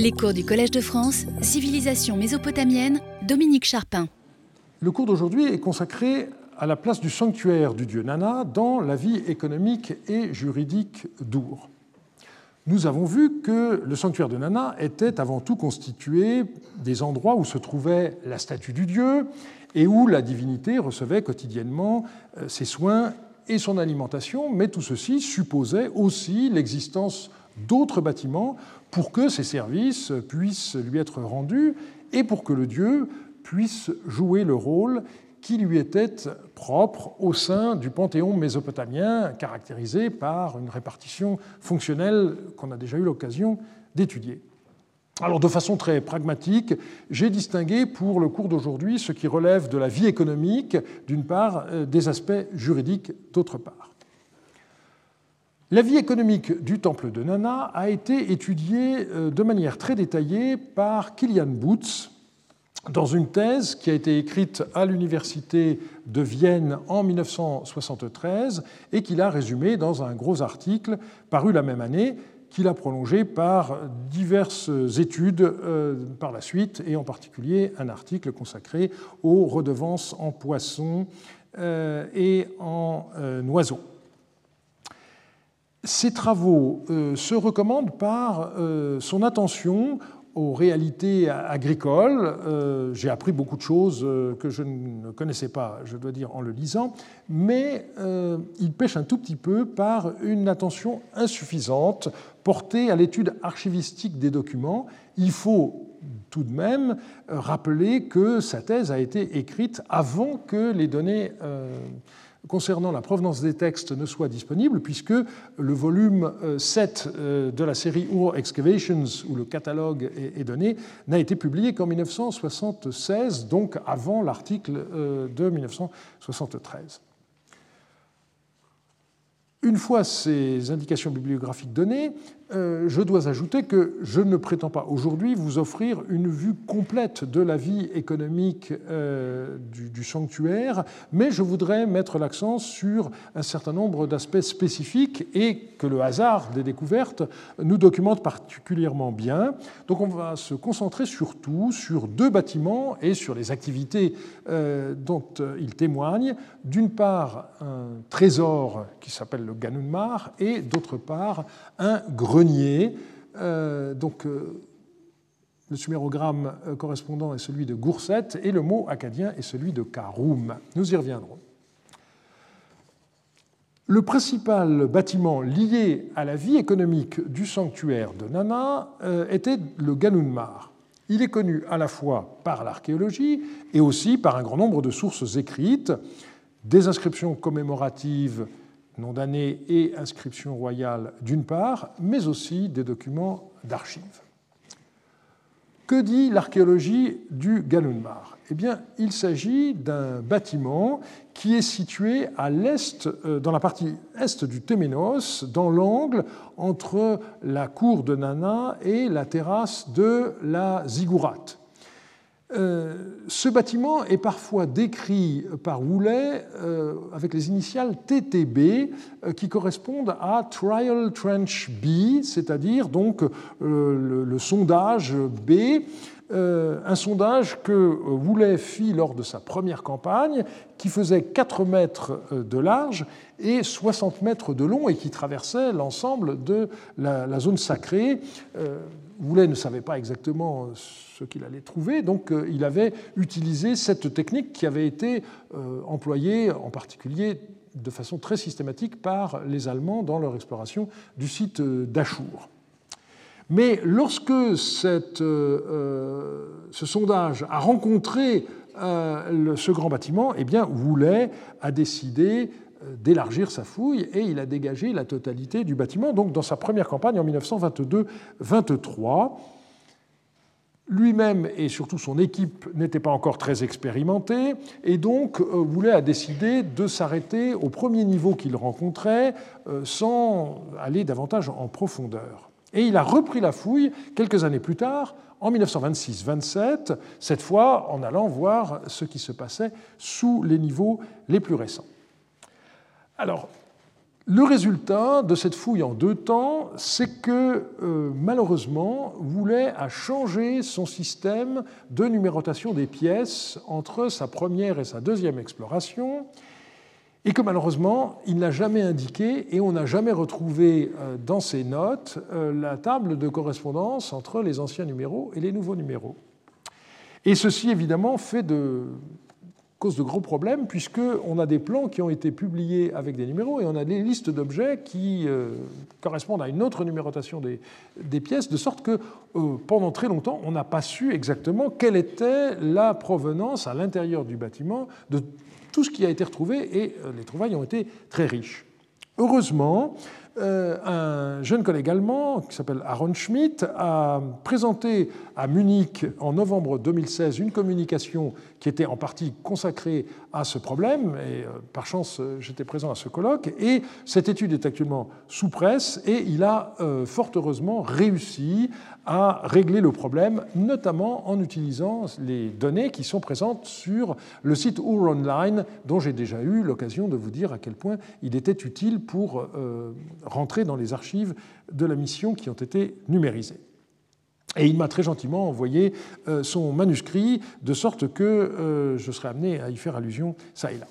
Les cours du Collège de France, Civilisation mésopotamienne, Dominique Charpin. Le cours d'aujourd'hui est consacré à la place du sanctuaire du dieu Nana dans la vie économique et juridique d'Our. Nous avons vu que le sanctuaire de Nana était avant tout constitué des endroits où se trouvait la statue du dieu et où la divinité recevait quotidiennement euh, ses soins et son alimentation, mais tout ceci supposait aussi l'existence d'autres bâtiments pour que ces services puissent lui être rendus et pour que le dieu puisse jouer le rôle qui lui était propre au sein du panthéon mésopotamien, caractérisé par une répartition fonctionnelle qu'on a déjà eu l'occasion d'étudier. Alors de façon très pragmatique, j'ai distingué pour le cours d'aujourd'hui ce qui relève de la vie économique, d'une part, euh, des aspects juridiques, d'autre part. La vie économique du temple de Nana a été étudiée euh, de manière très détaillée par Kilian Boots dans une thèse qui a été écrite à l'université de Vienne en 1973 et qu'il a résumée dans un gros article paru la même année qu'il a prolongé par diverses études euh, par la suite, et en particulier un article consacré aux redevances en poissons euh, et en oiseaux. Ces travaux se recommandent par son attention aux réalités agricoles. Euh, j'ai appris beaucoup de choses euh, que je ne connaissais pas, je dois dire, en le lisant, mais euh, il pêche un tout petit peu par une attention insuffisante portée à l'étude archivistique des documents. Il faut tout de même rappeler que sa thèse a été écrite avant que les données concernant la provenance des textes ne soit disponible, puisque le volume 7 euh, euh, de la série Ur Excavations, où le catalogue est donné, n'a été publié qu'en 1976, donc avant l'article euh, de 1973. Une fois ces indications bibliographiques données, je dois ajouter que je ne prétends pas aujourd'hui vous offrir une vue complète de la vie économique euh, du, sanctuaire, mais je voudrais mettre l'accent sur un certain nombre d'aspects spécifiques et que le hasard des découvertes nous documente particulièrement bien. Donc on va se concentrer surtout sur deux bâtiments et sur les activités euh, dont ils témoignent. D'une part, un trésor qui s'appelle le Ganunmar et d'autre part, un grenier. Euh, donc, euh, le sumérogramme euh, correspondant est celui de Gourset et le mot acadien est celui de Karoum. Nous y reviendrons. Le principal bâtiment lié à la vie économique du sanctuaire de Nana était le Ganunmar. Il est connu à la fois par l'archéologie et aussi par un grand nombre de sources écrites, des inscriptions commémoratives nom d'année et inscription royale d'une part, mais aussi des documents d'archives. Que dit l'archéologie du Galunmar Eh bien, il s'agit d'un bâtiment qui est situé à l'est, euh, dans la partie est du Téménos, dans l'angle entre la cour de Nana et la terrasse de la Ziggurat. Euh, ce bâtiment est parfois décrit par Woolley euh, avec les initiales TTB euh, qui correspondent à Trial Trench B, c'est-à-dire donc le, sondage B, un sondage que Woolley fit lors de sa première campagne qui faisait 4 mètres de large et 60 mètres de long et qui traversait l'ensemble de la, la, zone sacrée. Woolley ne savait pas exactement ce qu'il allait trouver. Donc euh, il avait utilisé cette technique qui avait été euh, employée en particulier de façon très systématique par les Allemands dans leur exploration du site euh, d'Achour. Mais lorsque ce sondage a rencontré ce grand bâtiment, eh bien, Woolley a décidé d'élargir sa fouille et il a dégagé la totalité du bâtiment. Donc, dans sa première campagne en 1922-23, lui-même et surtout son équipe n'étaient pas encore très expérimentés, et donc euh, a décidé de s'arrêter au premier niveau qu'il rencontrait euh, sans aller davantage en profondeur. Et il a repris la fouille quelques années plus tard, en 1926-27, cette fois en allant voir ce qui se passait sous les niveaux les plus récents. Alors, Le résultat de cette fouille en deux temps, c'est que euh, malheureusement, Voulet a changé son système de numérotation des pièces entre sa première et sa deuxième exploration, et que malheureusement, il n'a jamais indiqué et on n'a jamais retrouvé euh, dans ses notes euh, la table de correspondance entre les anciens numéros et les nouveaux numéros. Et ceci, évidemment, fait de, cause de gros problèmes, puisqu'on a des plans qui ont été publiés avec des numéros et on a des listes d'objets qui euh, correspondent à une autre numérotation des, pièces, de sorte que euh, pendant très longtemps, on n'a pas su exactement quelle était la provenance à l'intérieur du bâtiment de tout ce qui a été retrouvé et euh, les trouvailles ont été très riches. Heureusement, un jeune collègue allemand qui s'appelle Aaron Schmidt a présenté à Munich en novembre 2016 une communication qui était en partie consacrée à ce problème. Et euh, par chance, j'étais présent à ce colloque. Et cette étude est actuellement sous presse et il a euh, fort heureusement réussi à régler le problème, notamment en utilisant les données qui sont présentes sur le site Our Online, dont j'ai déjà eu l'occasion de vous dire à quel point il était utile pour euh, rentrer dans les archives de la mission qui ont été numérisées. Et il m'a très gentiment envoyé euh, son manuscrit, de sorte que euh, je serai amené à y faire allusion ça et là.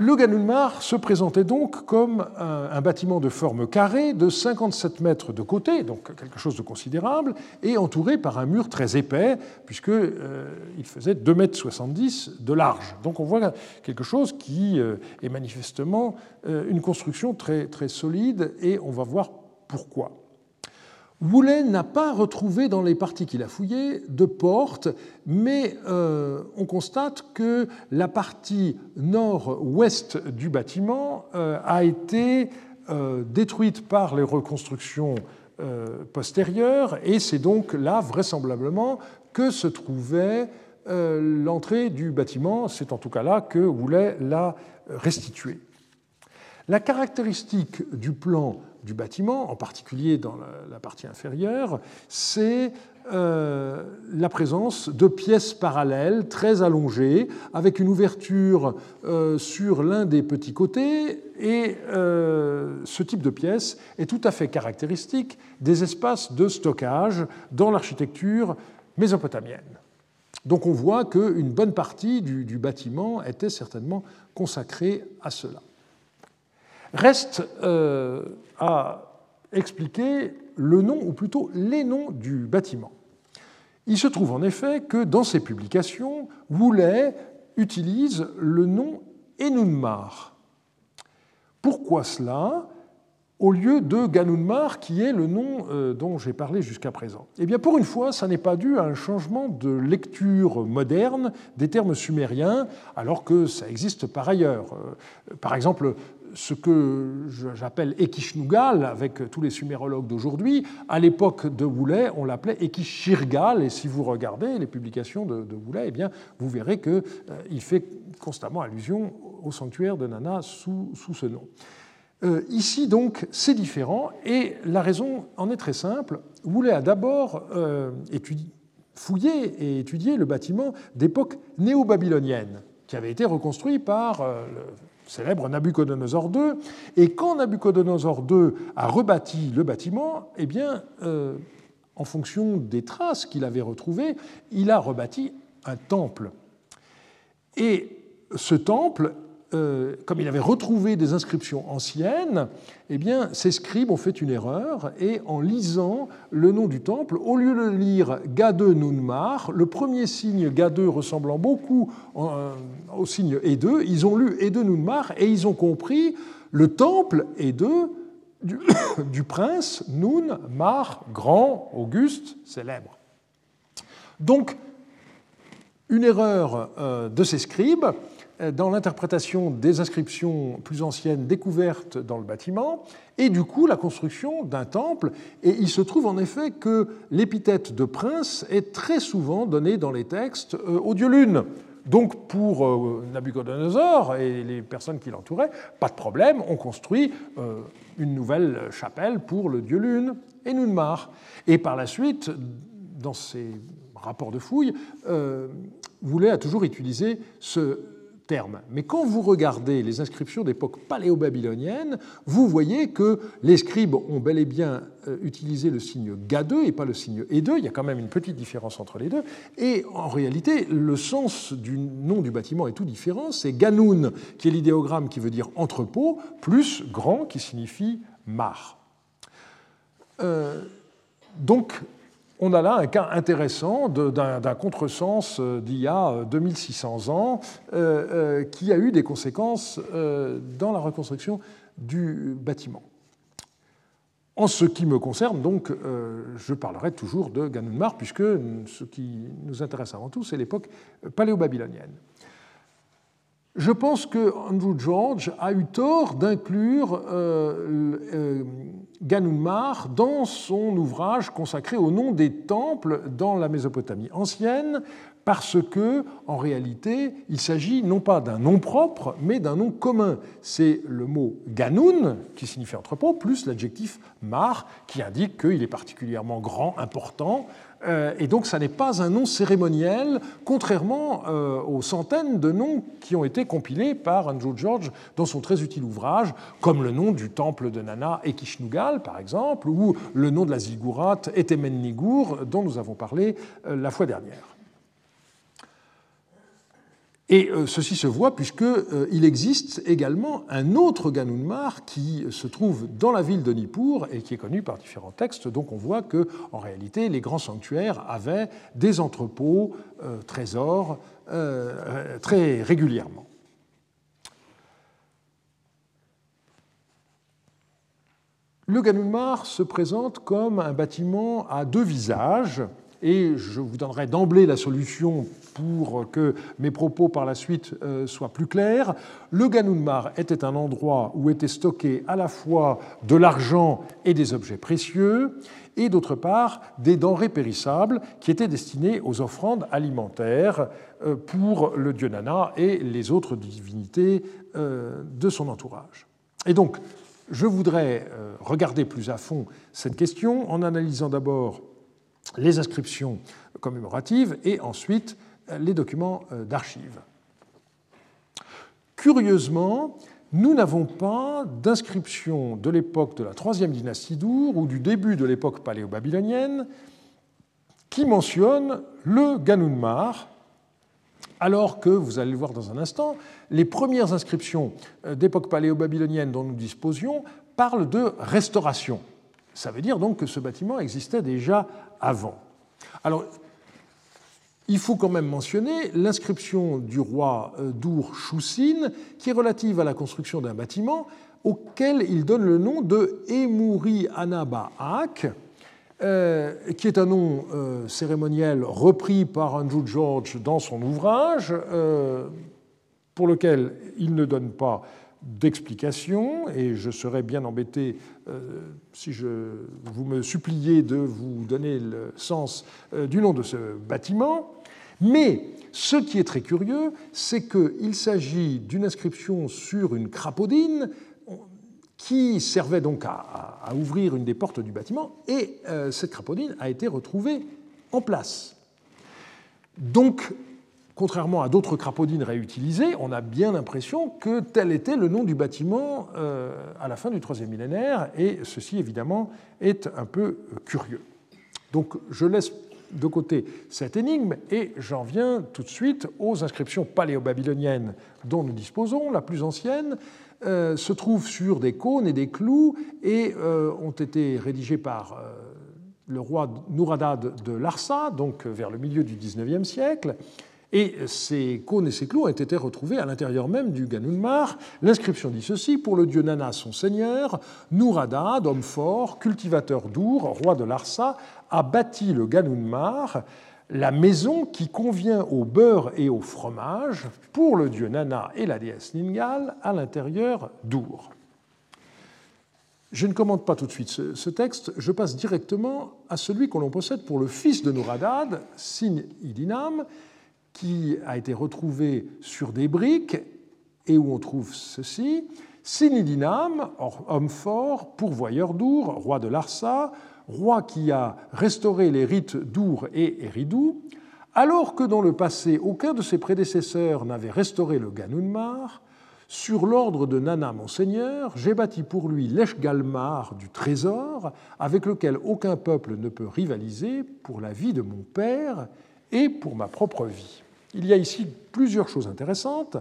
Le Ganunmar se présentait donc comme un, bâtiment de forme carrée de 57 mètres de côté, donc quelque chose de considérable, et entouré par un mur très épais, puisqu'il euh, faisait 2,70 mètres de large. Donc on voit quelque chose qui euh, est manifestement euh, une construction très, très solide, et on va voir pourquoi. Woulet n'a pas retrouvé dans les parties qu'il a fouillées de porte, mais euh, on constate que la partie nord-ouest du bâtiment euh, a été euh, détruite par les reconstructions postérieures, et c'est donc là, vraisemblablement, que se trouvait l'entrée du bâtiment. C'est en tout cas là que Woulet l'a restitué. La caractéristique du plan du bâtiment, en particulier dans la, partie inférieure, c'est euh, la présence de pièces parallèles très allongées, avec une ouverture euh, sur l'un des petits côtés, et euh, ce type de pièce est tout à fait caractéristique des espaces de stockage dans l'architecture mésopotamienne. Donc on voit qu'une bonne partie du bâtiment était certainement consacrée à cela. Reste euh, à expliquer le nom, ou plutôt les noms du bâtiment. Il se trouve en effet que dans ses publications, Woulet utilise le nom Enunmar. Pourquoi cela? Au lieu de Ganunmar, qui est le nom euh, dont j'ai parlé jusqu'à présent. Eh bien, pour une fois, ça n'est pas dû à un changement de lecture moderne des termes sumériens, alors que ça existe par ailleurs. Euh, par exemple, ce que j'appelle Ekishnugal, avec tous les sumérologues d'aujourd'hui, à l'époque de Woulet, on l'appelait Ekishirgal, et si vous regardez les publications de, de Woulet, eh bien, vous verrez qu'il euh, fait constamment allusion au sanctuaire de Nana sous, ce nom. Euh, ici, donc, c'est différent, et la raison en est très simple. Woulet a d'abord euh, fouillé et étudié le bâtiment d'époque néo-babylonienne, qui avait été reconstruit par le célèbre Nabucodonosor II. Et quand Nabucodonosor II a rebâti le bâtiment, eh bien, euh, en fonction des traces qu'il avait retrouvées, il a rebâti un temple. Et ce temple euh, comme il avait retrouvé des inscriptions anciennes, eh bien, ces scribes ont fait une erreur et en lisant le nom du temple, au lieu de lire Gade Nunmar, le premier signe Gade ressemblant beaucoup euh, au signe Ede, ils ont lu Ede Nunmar et ils ont compris le temple Ede du, du prince Nun Mar, grand, auguste, célèbre. Donc, une erreur euh, de ces scribes dans l'interprétation des inscriptions plus anciennes découvertes dans le bâtiment, et du coup la construction d'un temple. Et il se trouve en effet que l'épithète de prince est très souvent donnée dans les textes euh, au dieu lune. Donc pour euh, Nabucodonosor et les personnes qui l'entouraient, pas de problème, on construit euh, une nouvelle chapelle pour le dieu lune et Nunmar. Et par la suite, dans ses rapports de fouilles, Voulet a toujours utilisé ce Mais quand vous regardez les inscriptions d'époque paléo-babylonienne, vous voyez que les scribes ont bel et bien euh, utilisé le signe Ga2 et pas le signe E2. Il y a quand même une petite différence entre les deux. Et en réalité, le sens du nom du bâtiment est tout différent. C'est Ganoun, qui est l'idéogramme qui veut dire entrepôt, plus grand, qui signifie mar. Euh, donc, on a là un cas intéressant d'un contresens euh, d'il y a 2600 ans euh, qui a eu des conséquences dans la reconstruction du bâtiment. En ce qui me concerne, donc, je parlerai toujours de Ganunmar, puisque ce qui nous intéresse avant tout, c'est l'époque paléo-babylonienne. Je pense que Andrew George a eu tort d'inclure euh, euh, Ganunmar dans son ouvrage consacré au nom des temples dans la Mésopotamie ancienne, parce que, en réalité, il s'agit non pas d'un nom propre, mais d'un nom commun. C'est le mot Ganun, qui signifie entrepôt, plus l'adjectif mar, qui indique qu'il est particulièrement grand, important, et donc, ça n'est pas un nom cérémoniel, contrairement euh, aux centaines de noms qui ont été compilés par Andrew George dans son très utile ouvrage, comme le nom du temple de Nana et Kishnugal, par exemple, ou le nom de la ziggurat Etemen-Nigur, dont nous avons parlé euh, la fois dernière. Et euh, ceci se voit puisqu'il euh, existe également un autre Ganunmar qui se trouve dans la ville de Nippur et qui est connu par différents textes. Donc on voit que, en réalité, les grands sanctuaires avaient des entrepôts, euh, trésors, très régulièrement. Le Ganunmar se présente comme un bâtiment à deux visages et je vous donnerai d'emblée la solution pour que mes propos par la suite euh, soient plus clairs. Le Ganunmar était un endroit où étaient stockés à la fois de l'argent et des objets précieux, et d'autre part des denrées périssables qui étaient destinées aux offrandes alimentaires euh, pour le dieu Nana et les autres divinités euh, de son entourage. Et donc, je voudrais regarder plus à fond cette question en analysant d'abord les inscriptions commémoratives et ensuite euh, les documents euh, d'archives. Curieusement, nous n'avons pas d'inscription de l'époque de la troisième dynastie d'Our ou du début de l'époque paléo-babylonienne qui mentionne le Ganunmar, alors que, vous allez le voir dans un instant, les premières inscriptions euh, d'époque paléo-babylonienne dont nous disposions parlent de restauration. Ça veut dire donc que ce bâtiment existait déjà Alors, il faut quand même mentionner l'inscription du roi euh, d'Ur Choussin, qui est relative à la construction d'un bâtiment auquel il donne le nom de Emouri Anabaak, euh, qui est un nom euh, cérémoniel repris par Andrew George dans son ouvrage, pour lequel il ne donne pas d'explication, et je serais bien embêté euh, si je, vous me suppliez de vous donner le sens euh, du nom de ce bâtiment. Mais ce qui est très curieux, c'est qu'il s'agit d'une inscription sur une crapaudine qui servait donc à, ouvrir une des portes du bâtiment, et euh, cette crapaudine a été retrouvée en place. Donc contrairement à d'autres crapaudines réutilisées, on a bien l'impression que tel était le nom du bâtiment euh, à la fin du troisième millénaire, et ceci évidemment est un peu curieux. Donc je laisse de côté cette énigme et j'en viens tout de suite aux inscriptions paléo-babyloniennes dont nous disposons. La plus ancienne euh, se trouve sur des cônes et des clous et euh, ont été rédigées par le roi Nouradad de Larsa, donc vers le milieu du XIXe siècle. Et ces cônes et ces clous ont été retrouvés à l'intérieur même du Ganunmar. L'inscription dit ceci Pour le dieu Nana, son seigneur, Nouradad, homme fort, cultivateur d'Our, roi de Larsa, a bâti le Ganunmar, la maison qui convient au beurre et au fromage, pour le dieu Nana et la déesse Ningal, à l'intérieur d'Our. Je ne commente pas tout de suite ce, texte, je passe directement à celui que l'on possède pour le fils de Nouradad, Sin Idinam, qui a été retrouvé sur des briques et où on trouve ceci. Sinidinam, homme fort, pourvoyeur d'Our, roi de Larsa, roi qui a restauré les rites d'Our et Eridou, Alors que dans le passé, aucun de ses prédécesseurs n'avait restauré le Ganunmar, sur l'ordre de Nana Monseigneur, j'ai bâti pour lui l'Eshgalmar du trésor, avec lequel aucun peuple ne peut rivaliser pour la vie de mon père et pour ma propre vie. Il y a ici plusieurs choses intéressantes.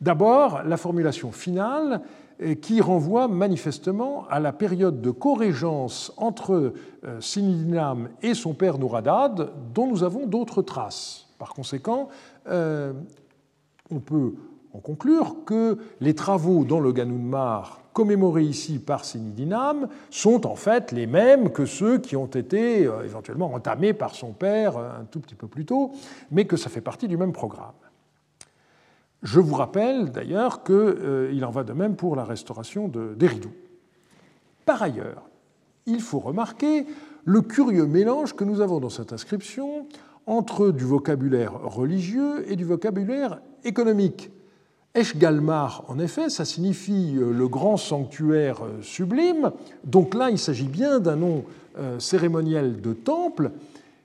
D'abord, la formulation finale euh, qui renvoie manifestement à la période de co-régence entre euh, Sinidinam et son père Nouradad, dont nous avons d'autres traces. Par conséquent, euh, on peut en conclure que les travaux dans le Ganunmar commémorés ici par Sinidinam sont en fait les mêmes que ceux qui ont été euh, éventuellement entamés par son père euh, un tout petit peu plus tôt, mais que ça fait partie du même programme. Je vous rappelle d'ailleurs qu'il euh, en va de même pour la restauration d'Eridou. Par ailleurs, il faut remarquer le curieux mélange que nous avons dans cette inscription entre du vocabulaire religieux et du vocabulaire économique. Eshgalmar, en effet, ça signifie euh, le grand sanctuaire euh, sublime. Donc là, il s'agit bien d'un nom euh, cérémoniel de temple,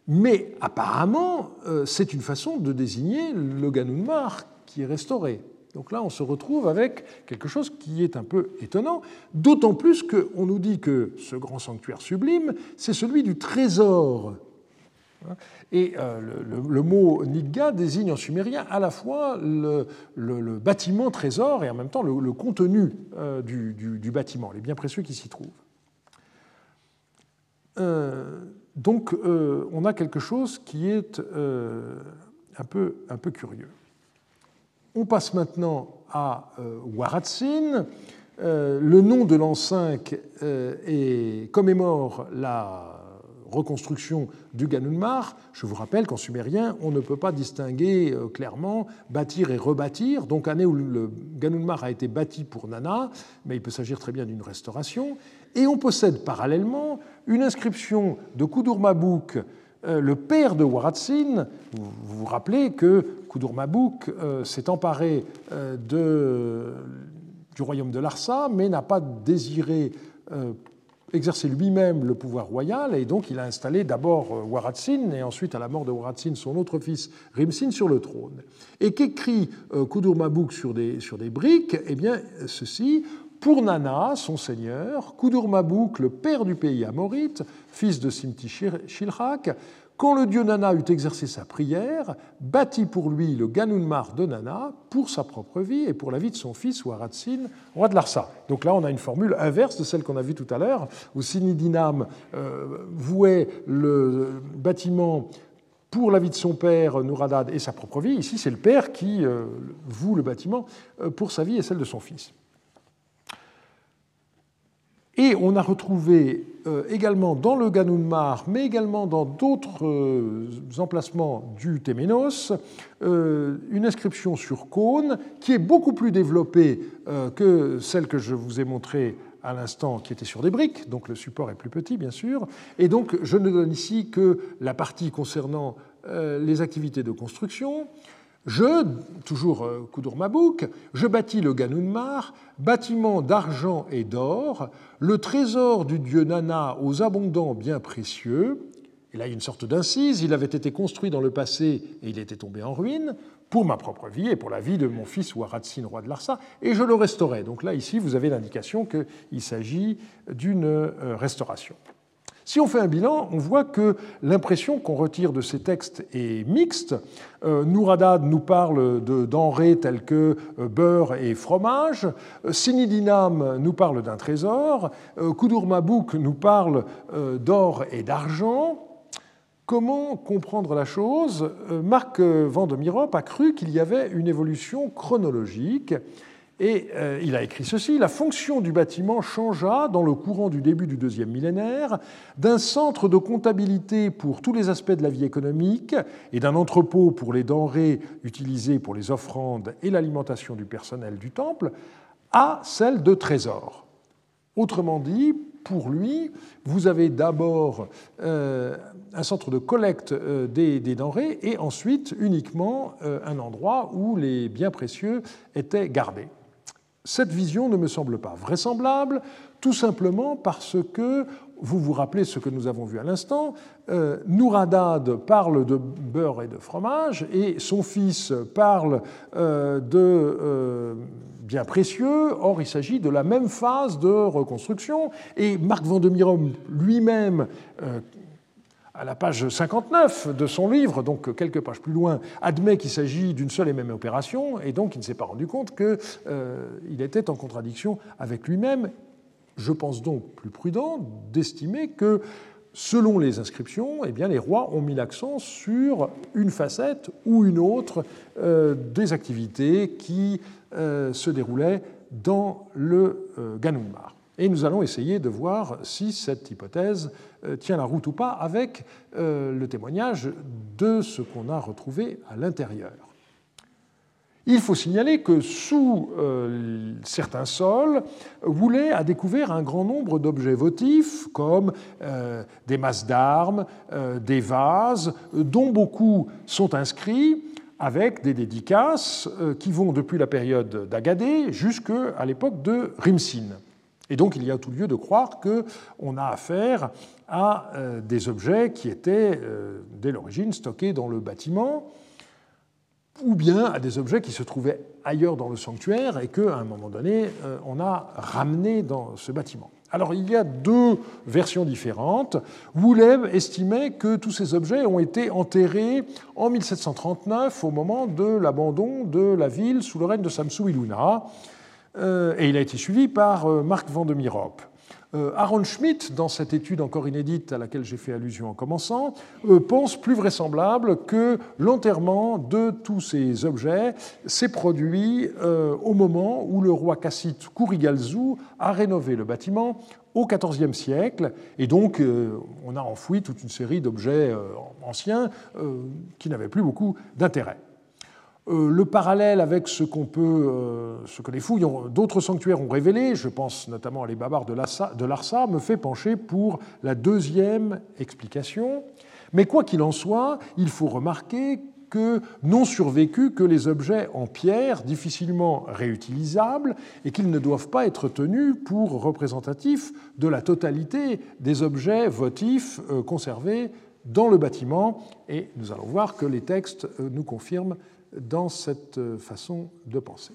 mais apparemment, c'est une façon de désigner le Ganunmar qui est restauré. Donc là, on se retrouve avec quelque chose qui est un peu étonnant, d'autant plus qu'on nous dit que ce grand sanctuaire sublime, c'est celui du trésor et euh, le, mot Nigga désigne en sumérien à la fois le, bâtiment trésor et en même temps le, contenu euh, du, bâtiment, les biens précieux qui s'y trouvent. Euh, donc on a quelque chose qui est un peu, un, peu, curieux. On passe maintenant à Waratsin. le nom de l'an 5 commémore la reconstruction du Ganunmar. Je vous rappelle qu'en sumérien, on ne peut pas distinguer euh, clairement bâtir et rebâtir. Donc, année où le Ganunmar a été bâti pour Nana, mais il peut s'agir très bien d'une restauration. Et on possède parallèlement une inscription de Kudurmabuk, euh, le père de Waratsin. Vous vous rappelez que Kudurmabuk euh, s'est emparé de, du royaume de Larsa, mais n'a pas désiré exercer lui-même le pouvoir royal, et donc il a installé d'abord euh, Waratsin, et ensuite, à la mort de Waratsin, son autre fils Rimsin sur le trône. Et qu'écrit euh, Kudurmabuk sur des, sur des briques? Eh bien, ceci, pour Nana, son seigneur, Kudurmabuk, le père du pays amorite, fils de Simti Shilhak, quand le dieu Nana eut exercé sa prière, bâtit pour lui le Ganunmar de Nana pour sa propre vie et pour la vie de son fils Waratsin, roi de Larsa. Donc là, on a une formule inverse de celle qu'on a vue tout à l'heure, où Sinidinam euh, vouait le bâtiment pour la vie de son père Nouradad et sa propre vie. Ici, c'est le père qui euh, voue le bâtiment euh, pour sa vie et celle de son fils. Et on a retrouvé euh, également dans le Ganunmar, mais également dans d'autres euh, emplacements du Téménos, euh, une inscription sur cône qui est beaucoup plus développée que celle que je vous ai montrée à l'instant qui était sur des briques, donc le support est plus petit bien sûr, et donc je ne donne ici que la partie concernant les activités de construction. Je, toujours euh, Koudour Mabouk, je bâtis le Ganunmar, bâtiment d'argent et d'or, le trésor du dieu Nana aux abondants biens précieux. Et là, il y a une sorte d'incise. Il avait été construit dans le passé et il était tombé en ruine pour ma propre vie et pour la vie de mon fils Waratsin, roi de Larsa, et je le restaurais. Donc là, ici, vous avez l'indication qu'il s'agit d'une euh, restauration. Si on fait un bilan, on voit que l'impression qu'on retire de ces textes est mixte. Euh, Nouradad nous parle de denrées telles que euh, beurre et fromage. Euh, Sinidinam nous parle d'un trésor. Kudurmabuk nous parle d'or et d'argent. Comment comprendre la chose? Marc Vandemirop a cru qu'il y avait une évolution chronologique et euh, il a écrit ceci, la fonction du bâtiment changea dans le courant du début du deuxième millénaire d'un centre de comptabilité pour tous les aspects de la vie économique et d'un entrepôt pour les denrées utilisées pour les offrandes et l'alimentation du personnel du temple à celle de trésor. Autrement dit, pour lui, vous avez d'abord euh, un centre de collecte euh, des, denrées et ensuite uniquement un endroit où les biens précieux étaient gardés. Cette vision ne me semble pas vraisemblable, tout simplement parce que, vous vous rappelez ce que nous avons vu à l'instant, euh, Nouradad parle de beurre et de fromage, et son fils parle euh, de euh, biens précieux. Or, il s'agit de la même phase de reconstruction. Et Marc Vandemirom lui-même, à la page 59 de son livre, donc quelques pages plus loin, admet qu'il s'agit d'une seule et même opération, et donc il ne s'est pas rendu compte qu'il euh, était en contradiction avec lui-même. Je pense donc plus prudent d'estimer que, selon les inscriptions, eh les rois ont mis l'accent sur une facette ou une autre euh, des activités qui euh, se déroulaient dans le Ganunmar. Et nous allons essayer de voir si cette hypothèse euh, tient la route ou pas avec euh, le témoignage de ce qu'on a retrouvé à l'intérieur. Il faut signaler que sous euh, certains sols, Woulet a découvert un grand nombre d'objets votifs, comme des masses d'armes, des vases, dont beaucoup sont inscrits avec des dédicaces qui vont depuis la période d'Agadé jusqu'à l'époque de Rimsin. Et donc il y a tout lieu de croire qu'on a affaire à euh, des objets qui étaient euh, dès l'origine stockés dans le bâtiment, ou bien à des objets qui se trouvaient ailleurs dans le sanctuaire et qu'à un moment donné, euh, on a ramené dans ce bâtiment. Alors il y a deux versions différentes. Woulev estimait que tous ces objets ont été enterrés en 1739 au moment de l'abandon de la ville sous le règne de Samsou Iluna. Euh, et il a été suivi par euh, Marc van de Mirop. Euh, Aaron Schmidt, dans cette étude encore inédite à laquelle j'ai fait allusion en commençant, pense plus vraisemblable que l'enterrement de tous ces objets s'est produit au moment où le roi cassite Kurigalzu a rénové le bâtiment au XIVe siècle, et donc on a enfoui toute une série d'objets anciens qui n'avaient plus beaucoup d'intérêt. Euh, le parallèle avec ce, peut, euh, ce que les fouilles d'autres sanctuaires ont révélé, je pense notamment à les babards de Larsa, me fait pencher pour la deuxième explication. Mais quoi qu'il en soit, il faut remarquer que n'ont survécu que les objets en pierre difficilement réutilisables et qu'ils ne doivent pas être tenus pour représentatifs de la totalité des objets votifs euh, conservés dans le bâtiment. Et nous allons voir que les textes nous confirment dans cette façon de penser.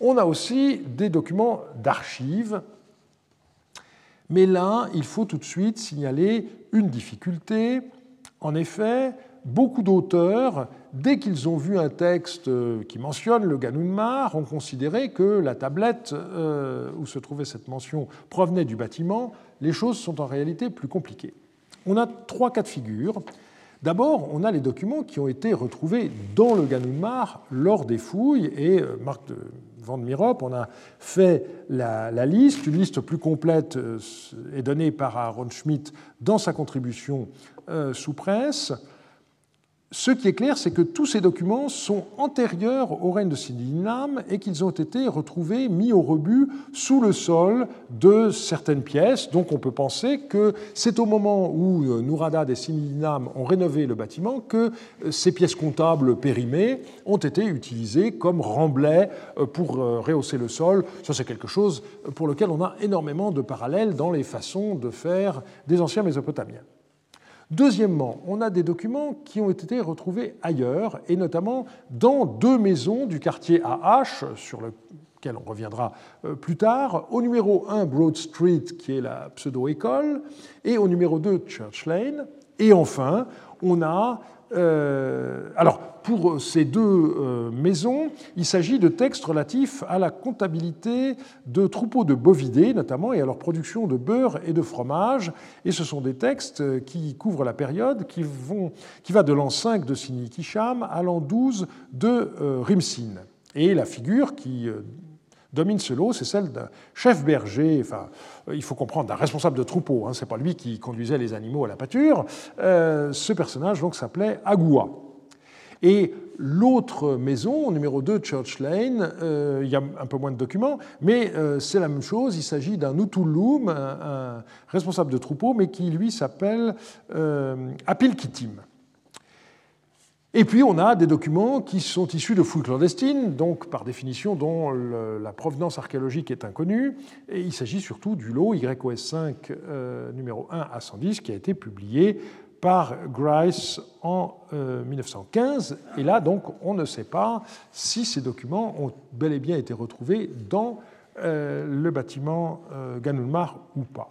On a aussi des documents d'archives, mais là, il faut tout de suite signaler une difficulté. En effet, beaucoup d'auteurs, dès qu'ils ont vu un texte qui mentionne le Ganunmar, ont considéré que la tablette euh, où se trouvait cette mention provenait du bâtiment. Les choses sont en réalité plus compliquées. On a trois cas de figure. D'abord, on a les documents qui ont été retrouvés dans le Ganunmar lors des fouilles, et euh, Marc de Van Mirop on a fait la, liste. Une liste plus complète euh, est donnée par Aaron Schmidt dans sa contribution euh, sous presse. Ce qui est clair, c'est que tous ces documents sont antérieurs au règne de Sininam et qu'ils ont été retrouvés, mis au rebut sous le sol de certaines pièces. Donc on peut penser que c'est au moment où euh, Nouradad et Sininam ont rénové le bâtiment que euh, ces pièces comptables périmées ont été utilisées comme remblais euh, pour rehausser le sol. Ça, c'est quelque chose pour lequel on a énormément de parallèles dans les façons de faire des anciens Mésopotamiens. Deuxièmement, on a des documents qui ont été retrouvés ailleurs, et notamment dans deux maisons du quartier AH, sur lequel on reviendra euh, plus tard, au numéro 1 Broad Street, qui est la pseudo-école, et au numéro 2 Church Lane. Et enfin, on a alors, pour ces deux euh, maisons, il s'agit de textes relatifs à la comptabilité de troupeaux de bovidés, notamment, et à leur production de beurre et de fromage. Et ce sont des textes qui couvrent la période qui, vont, qui va de l'an 5 de Sinikisham à l'an 12 de euh, Rimsin. Et la figure qui domine ce lot, c'est celle d'un chef berger, enfin, il faut comprendre, d'un responsable de troupeau, hein, ce n'est pas lui qui conduisait les animaux à la pâture. Euh, ce personnage donc s'appelait Agua. Et l'autre maison, numéro 2, Church Lane, euh, il y a un peu moins de documents, mais euh, c'est la même chose. Il s'agit d'un Utulum, un, responsable de troupeau, mais qui lui s'appelle Apilkitim. Et puis on a des documents qui sont issus de fouilles clandestines, donc par définition dont la provenance archéologique est inconnue. Et il s'agit surtout du lot YOS 5 euh, numéro 1 à 110 qui a été publié par Grice en 1915. Euh, et là, donc, on ne sait pas si ces documents ont bel et bien été retrouvés dans euh, le bâtiment Ganulmar ou pas.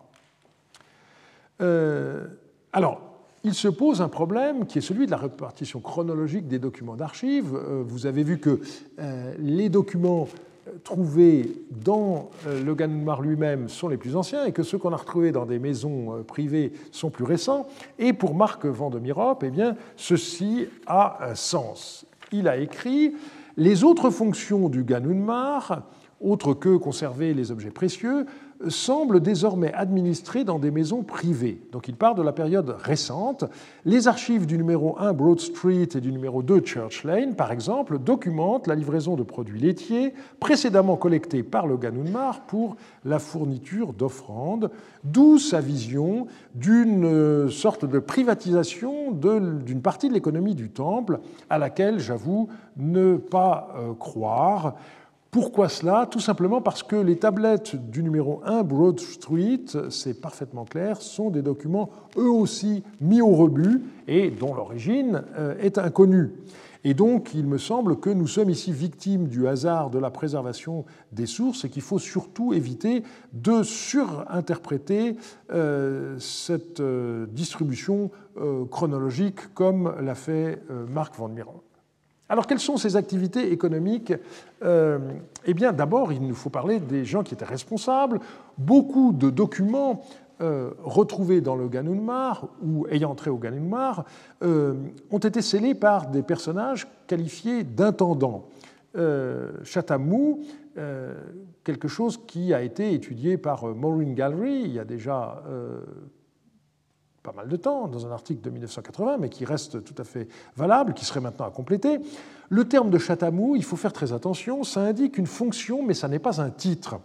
alors, il se pose un problème qui est celui de la répartition chronologique des documents d'archives. Euh, vous avez vu que euh, les documents euh, trouvés dans le Ganmar lui-même sont les plus anciens et que ceux qu'on a retrouvés dans des maisons privées sont plus récents. Et pour Marc Vandemirop, eh bien, ceci a un sens. Il a écrit Les autres fonctions du Ganunmar, autres que conserver les objets précieux, semble désormais administré dans des maisons privées. Donc il part de la période récente. Les archives du numéro 1 Broad Street et du numéro 2 Church Lane, par exemple, documentent la livraison de produits laitiers précédemment collectés par le Ganunmar pour la fourniture d'offrandes, d'où sa vision d'une sorte de privatisation d'une partie de l'économie du temple à laquelle j'avoue ne pas euh, croire. Pourquoi cela? Tout simplement parce que les tablettes du numéro 1 Broad Street, c'est parfaitement clair, sont des documents eux aussi mis au rebut et dont l'origine euh, est inconnue. Et donc, il me semble que nous sommes ici victimes du hasard de la préservation des sources et qu'il faut surtout éviter de surinterpréter euh, cette euh, distribution chronologique comme l'a fait Marc Van Miron. Alors, quelles sont ces activités économiques euh, Eh bien, d'abord, il nous faut parler des gens qui étaient responsables. Beaucoup de documents euh, retrouvés dans le Ganunmar ou ayant trait au Ganunmar euh, ont été scellés par des personnages qualifiés d'intendants. Chatamou, quelque chose qui a été étudié par Maureen Gallery il y a déjà pas mal de temps, dans un article de 1980, mais qui reste tout à fait valable, qui serait maintenant à compléter. Le terme de chatamou, il faut faire très attention, ça indique une fonction, mais ça n'est pas un titre.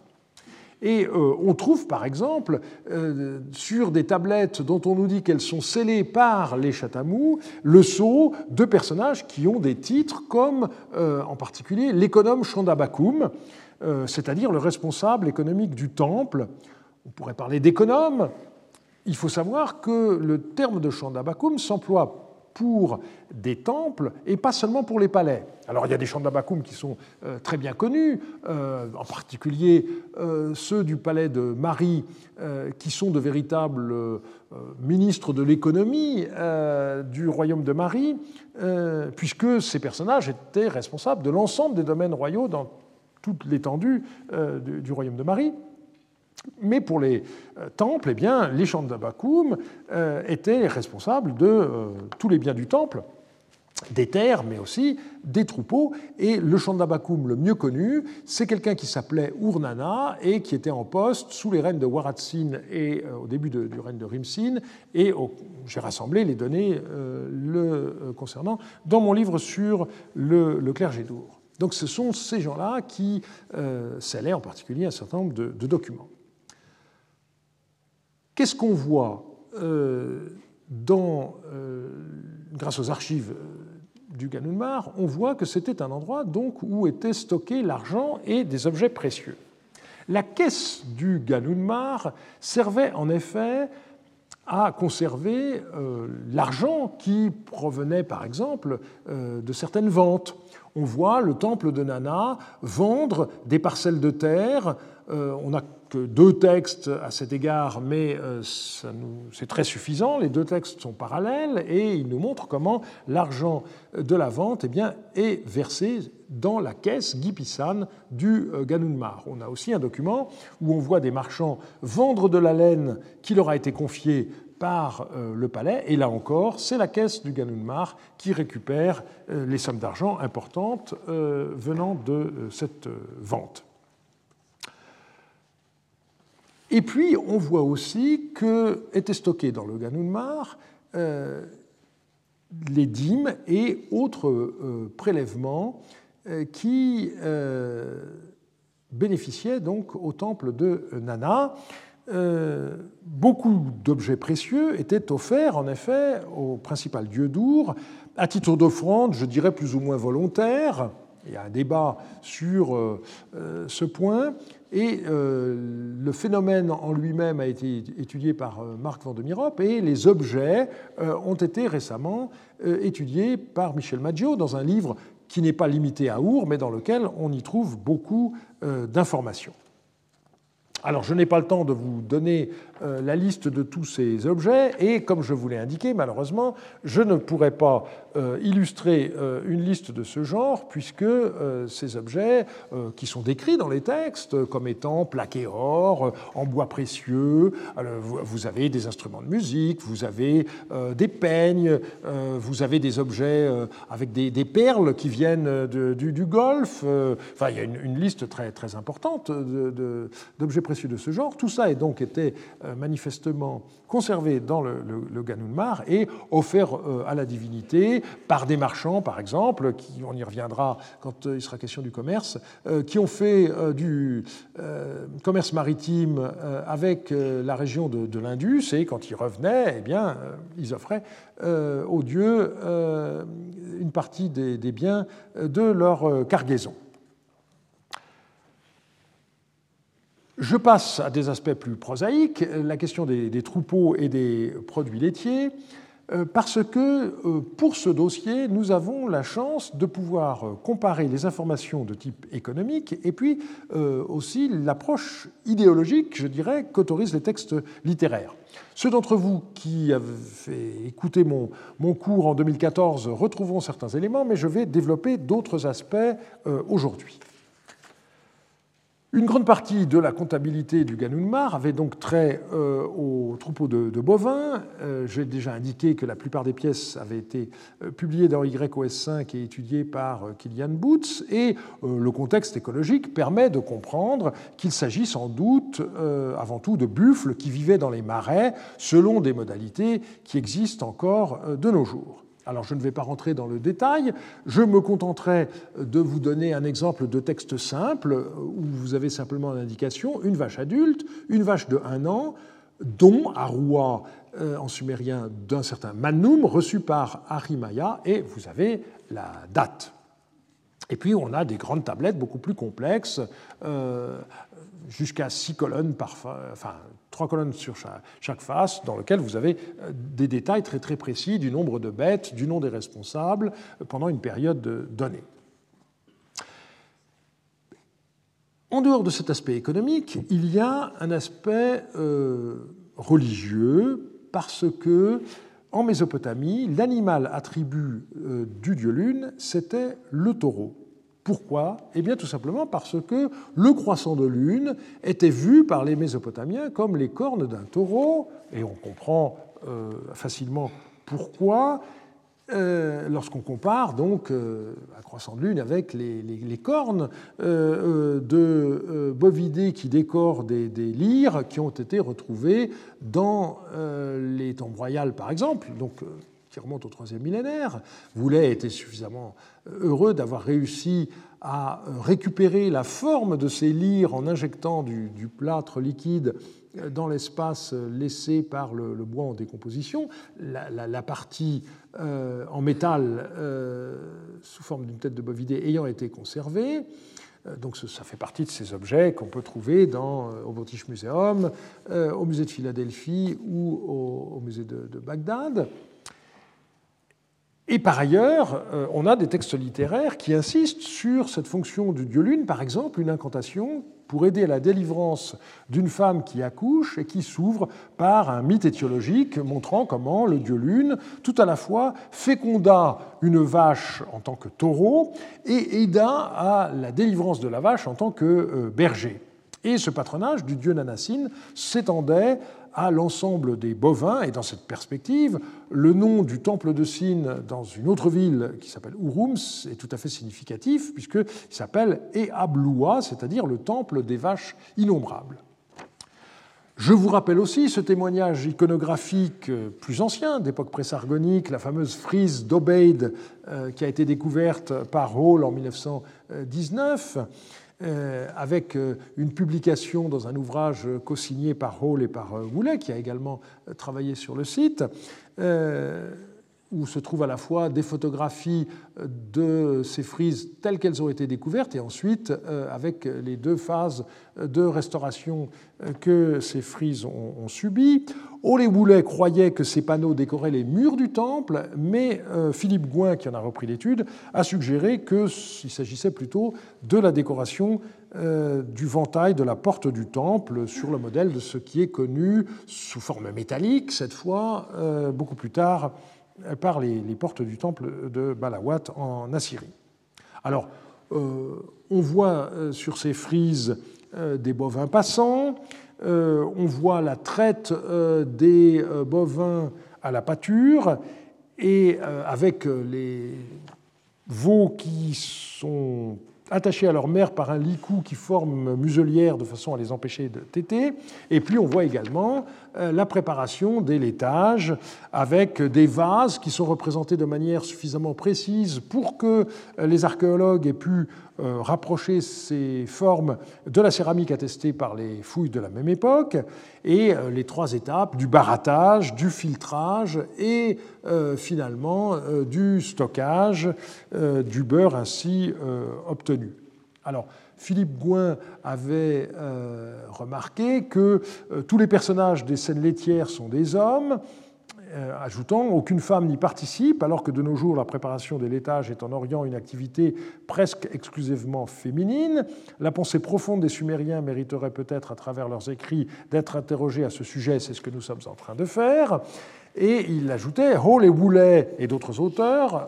Et euh, on trouve par exemple euh, sur des tablettes dont on nous dit qu'elles sont scellées par les chatamous le sceau de personnages qui ont des titres comme euh, en particulier l'économe Chandabakum, c'est-à-dire le responsable économique du temple. On pourrait parler d'économe, il faut savoir que le terme de Chandabakum s'emploie pour des temples et pas seulement pour les palais. Alors il y a des Chandabakum qui sont euh, très bien connus, euh, en particulier euh, ceux du palais de Marie, qui sont de véritables ministres de l'économie du royaume de Marie, puisque ces personnages étaient responsables de l'ensemble des domaines royaux dans toute l'étendue du royaume de Marie. Mais pour les euh, temples, eh bien, les Chandabakum euh, étaient responsables de euh, tous les biens du temple, des terres, mais aussi des troupeaux. Et le Chandabakum le mieux connu, c'est quelqu'un qui s'appelait Urnana et qui était en poste sous les règnes de Waratsin et au début du règne de Rimsin. Et j'ai rassemblé les données le concernant dans mon livre sur le, clergé d'Our. Donc ce sont ces gens-là qui scellaient en particulier un certain nombre de documents. Qu'est-ce qu'on voit euh, dans, euh, grâce aux archives euh, du Ganunmar On voit que c'était un endroit donc où était stocké l'argent et des objets précieux. La caisse du Ganunmar servait en effet à conserver l'argent qui provenait par exemple de certaines ventes. On voit le temple de Nana vendre des parcelles de terre. Que deux textes à cet égard, mais euh, c'est très suffisant. Les deux textes sont parallèles et ils nous montrent comment l'argent de la vente eh est versé dans la caisse Gipisan du euh, Ganunmar. On a aussi un document où on voit des marchands vendre de la laine qui leur a été confiée par euh, le palais, et là encore, c'est la caisse du Ganunmar qui récupère les sommes d'argent importantes venant de cette vente. Et puis, on voit aussi que étaient stockés dans le Ganunmar euh, les dîmes et autres euh, prélèvements euh, qui bénéficiaient donc au temple de Nana. beaucoup d'objets précieux étaient offerts, en effet, au principal dieu d'Our, à titre d'offrande, je dirais plus ou moins volontaire. Il y a un débat sur ce point. Et euh, le phénomène en lui-même a été étudié par euh, Marc Vandemirop et les objets euh, ont été récemment étudiés par Michel Maggio dans un livre qui n'est pas limité à Our, mais dans lequel on y trouve beaucoup d'informations. Alors, je n'ai pas le temps de vous donner la liste de tous ces objets, et comme je vous l'ai indiqué, malheureusement, je ne pourrai pas euh, illustrer euh, une liste de ce genre, puisque ces objets, qui sont décrits dans les textes comme étant plaqués or, en bois précieux, vous avez des instruments de musique, vous avez des peignes, vous avez des objets avec des, perles qui viennent du, du, Golfe, enfin, il y a une, liste très, très importante d'objets précieux de ce genre. Tout ça a donc été euh, manifestement conservé dans le, le, Ganunmar et offert euh, à la divinité par des marchands, par exemple, qui, on y reviendra quand euh, il sera question du commerce, qui ont fait du commerce maritime avec la région de, l'Indus et quand ils revenaient, eh bien, ils offraient aux dieux une partie des biens de leur cargaison. Je passe à des aspects plus prosaïques, la question des, troupeaux et des produits laitiers, euh, parce que euh, pour ce dossier, nous avons la chance de pouvoir euh, comparer les informations de type économique et puis aussi l'approche idéologique, je dirais, qu'autorisent les textes littéraires. Ceux d'entre vous qui avaient écouté mon, mon, cours en 2014 retrouveront certains éléments, mais je vais développer d'autres aspects aujourd'hui. Une grande partie de la comptabilité du Ganunmar avait donc trait euh, aux troupeaux de, bovins. Euh, j'ai déjà indiqué que la plupart des pièces avaient été euh, publiées dans YOS 5 et étudiées par Kilian Boots. Et le contexte écologique permet de comprendre qu'il s'agit sans doute avant tout de buffles qui vivaient dans les marais selon des modalités qui existent encore de nos jours. Alors je ne vais pas rentrer dans le détail, je me contenterai de vous donner un exemple de texte simple où vous avez simplement l'indication une vache adulte, une vache de un an, dont Arua euh, en sumérien d'un certain Manum, reçu par Arimaya, et vous avez la date. Et puis on a des grandes tablettes beaucoup plus complexes, euh, jusqu'à six colonnes par, enfin trois colonnes sur chaque face, dans lesquelles vous avez euh, des détails très très précis du nombre de bêtes, du nom des responsables euh, pendant une période donnée. En dehors de cet aspect économique, il y a un aspect euh, religieux parce que en Mésopotamie, l'animal attribut du dieu lune, c'était le taureau. Pourquoi? Eh bien tout simplement parce que le croissant de lune était vu par les Mésopotamiens comme les cornes d'un taureau, et on comprend euh, facilement pourquoi. Euh, lorsqu'on compare donc euh, un croissant de lune avec les, cornes de bovidés qui décorent des, des, lyres qui ont été retrouvés dans les tombes royales par exemple. Qui remonte au troisième millénaire. Voulet était suffisamment euh, heureux d'avoir réussi à euh, récupérer la forme de ces lyres en injectant du, plâtre liquide euh, dans l'espace laissé par le, bois en décomposition. La, partie en métal sous forme d'une tête de bovidé ayant été conservée. Donc ça fait partie de ces objets qu'on peut trouver dans, au British Museum, au musée de Philadelphie ou au, musée de Bagdad. Et par ailleurs, euh, on a des textes littéraires qui insistent sur cette fonction du dieu lune, par exemple une incantation pour aider à la délivrance d'une femme qui accouche et qui s'ouvre par un mythe étiologique montrant comment le dieu lune, tout à la fois, féconda une vache en tant que taureau et aida à la délivrance de la vache en tant que euh, berger. Et ce patronage du dieu Nanassine s'étendait à l'ensemble des bovins. Et dans cette perspective, le nom du temple de Sin dans une autre ville qui s'appelle Urums est tout à fait significatif, puisqu'il s'appelle Eabloua, c'est-à-dire le temple des vaches innombrables. Je vous rappelle aussi ce témoignage iconographique plus ancien, d'époque présargonique, la fameuse frise d'Obeid euh, qui a été découverte par Hall en 1919 avec une publication dans un ouvrage co-signé par Hall et par Woolley, qui a également travaillé sur le site où se trouvent à la fois des photographies de ces frises telles qu'elles ont été découvertes et ensuite euh, avec les deux phases de restauration euh, que ces frises ont, subies. Ole Boulet croyait que ces panneaux décoraient les murs du temple, mais euh, Philippe Gouin, qui en a repris l'étude, a suggéré qu'il s'agissait plutôt de la décoration du ventail de la porte du temple sur le modèle de ce qui est connu sous forme métallique, cette fois, beaucoup plus tard par les, portes du temple de Balawat en Assyrie. Alors, euh, on voit euh, sur ces frises euh, des bovins passants, on voit la traite des bovins à la pâture, et avec les veaux qui sont attachés à leur mère par un licou qui forme muselière de façon à les empêcher de téter. Et puis on voit également la préparation des laitages avec des vases qui sont représentés de manière suffisamment précise pour que euh, les archéologues aient pu euh, rapprocher ces formes de la céramique attestée par les fouilles de la même époque, et les trois étapes du barattage, du filtrage et finalement du stockage du beurre ainsi obtenu. Alors, Philippe Gouin avait remarqué que tous les personnages des scènes laitières sont des hommes, euh, ajoutant aucune femme n'y participe, alors que de nos jours la préparation des laitages est en Orient une activité presque exclusivement féminine. La pensée profonde des Sumériens mériterait peut-être, à travers leurs écrits, d'être interrogée à ce sujet, c'est ce que nous sommes en train de faire. Et il ajoutait, Hall et Woolley et d'autres auteurs, euh,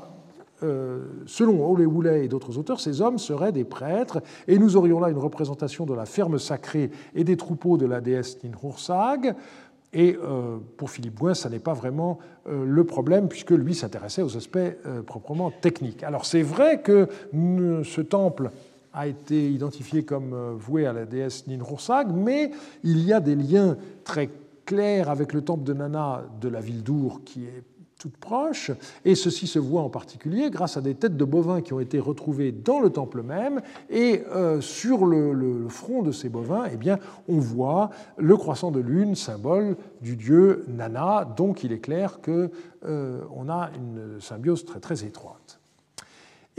selon Hall et Woolley et d'autres auteurs, ces hommes seraient des prêtres, et nous aurions là une représentation de la ferme sacrée et des troupeaux de la déesse Ninhursag. Et euh, pour Philippe Gouin, ça n'est pas vraiment euh, le problème, puisque lui s'intéressait aux aspects euh, proprement techniques. Alors c'est vrai que ce temple a été identifié comme voué à la déesse Ninhursag, mais il y a des liens très clairs avec le temple de Nana de la ville d'Our, qui est toutes proches, et ceci se voit en particulier grâce à des têtes de bovins qui ont été retrouvées dans le temple même, et euh, sur le, front de ces bovins, eh bien, on voit le croissant de lune, symbole du dieu Nana, donc il est clair qu'on euh, a une symbiose très très étroite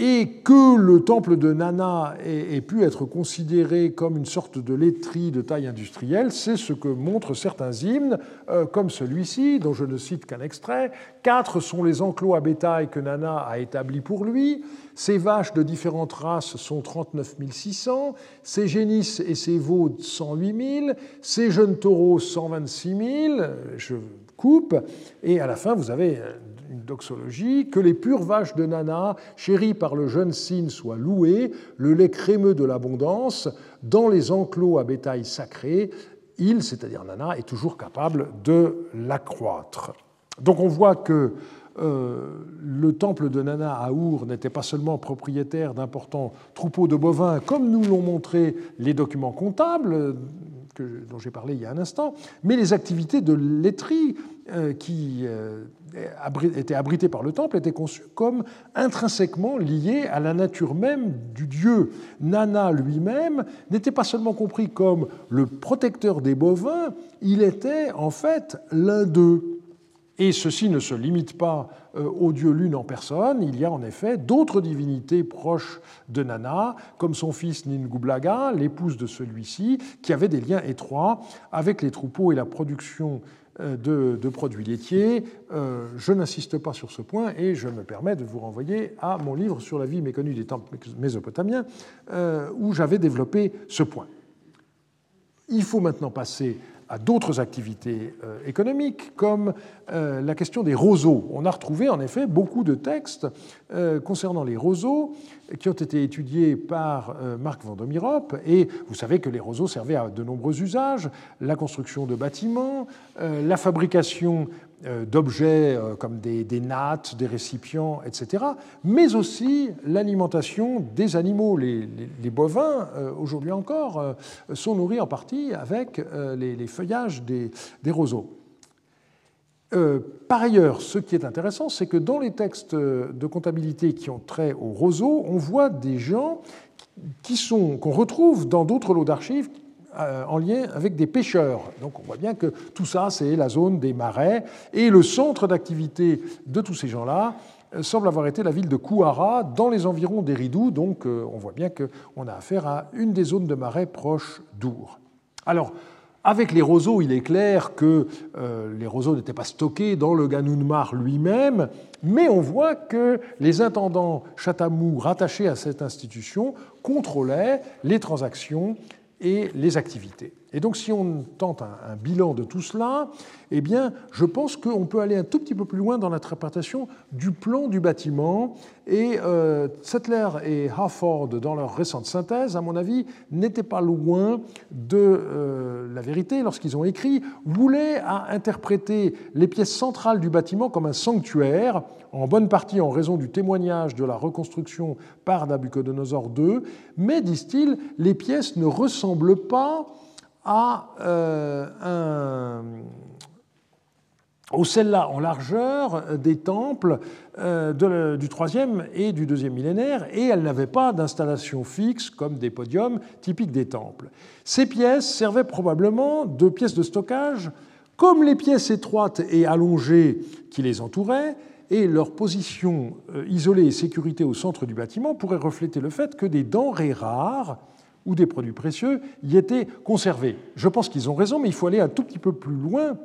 et que le temple de Nana ait, pu être considéré comme une sorte de laiterie de taille industrielle, c'est ce que montrent certains hymnes, euh, comme celui-ci, dont je ne cite qu'un extrait. Quatre sont les enclos à bétail que Nana a établis pour lui. Ses vaches de différentes races sont 39 600, ses génisses et ses veaux 108 000, ses jeunes taureaux 126 000. Je coupe. Et à la fin, vous avez une doxologie, que les pures vaches de Nana, chéries par le jeune cygne, soient louées, le lait crémeux de l'abondance, dans les enclos à bétail sacré, il, c'est-à-dire Nana, est toujours capable de l'accroître. Donc on voit que euh, le temple de Nana à Our n'était pas seulement propriétaire d'importants troupeaux de bovins, comme nous l'ont montré les documents comptables dont j'ai parlé il y a un instant, mais les activités de laiterie euh, qui euh, étaient abritées par le temple étaient conçues comme intrinsèquement liées à la nature même du dieu. Nana lui-même n'était pas seulement compris comme le protecteur des bovins, il était en fait l'un d'eux. Et ceci ne se limite pas euh, au dieu lune en personne, il y a en effet d'autres divinités proches de Nana, comme son fils Ningublaga, l'épouse de celui-ci, qui avait des liens étroits avec les troupeaux et la production euh, de, produits laitiers. Euh, je n'insiste pas sur ce point et je me permets de vous renvoyer à mon livre sur la vie méconnue des temples mésopotamiens, euh, où j'avais développé ce point. Il faut maintenant passer à d'autres activités euh, économiques, comme euh, la question des roseaux. On a retrouvé en effet beaucoup de textes euh, concernant les roseaux qui ont été étudiés par Marc Vandomirop. Et vous savez que les roseaux servaient à de nombreux usages la construction de bâtiments, la fabrication d'objets euh, comme des, nattes, des récipients, etc., mais aussi l'alimentation des animaux. Les, bovins, euh, aujourd'hui encore, sont nourris en partie avec les, feuillages des, roseaux. par ailleurs, ce qui est intéressant, c'est que dans les textes de comptabilité qui ont trait aux roseaux, on voit des gens qu'on retrouve dans d'autres lots d'archives euh, en lien avec des pêcheurs. Donc on voit bien que tout ça, c'est la zone des marais. Et le centre d'activité de tous ces gens-là euh, semble avoir été la ville de Kouara, dans les environs d'Eridou. Donc euh, on voit bien qu'on a affaire à une des zones de marais proches d'Our. Alors, avec les roseaux, il est clair que les roseaux n'étaient pas stockés dans le Ganounmar lui-même, mais on voit que les intendants chatamou rattachés à cette institution contrôlaient les transactions et les activités. Et donc si on tente un, bilan de tout cela, eh bien, je pense qu'on peut aller un tout petit peu plus loin dans l'interprétation du plan du bâtiment. Et euh, Settler et Harford, dans leur récente synthèse, à mon avis, n'étaient pas loin de euh, la vérité lorsqu'ils ont écrit voulaient interpréter les pièces centrales du bâtiment comme un sanctuaire, en bonne partie en raison du témoignage de la reconstruction par Nabucodonosor II, mais, disent-ils, les pièces ne ressemblent pas à euh, un, au celle-là en largeur des temples euh, du troisième et du deuxième millénaire, et elles n'avaient pas d'installation fixe comme des podiums typiques des temples. Ces pièces servaient probablement de pièces de stockage, comme les pièces étroites et allongées qui les entouraient, et leur position euh, isolée et sécurité au centre du bâtiment pourrait refléter le fait que des denrées rares ou des produits précieux y étaient conservés. Je pense qu'ils ont raison, mais il faut aller un tout petit peu plus loin.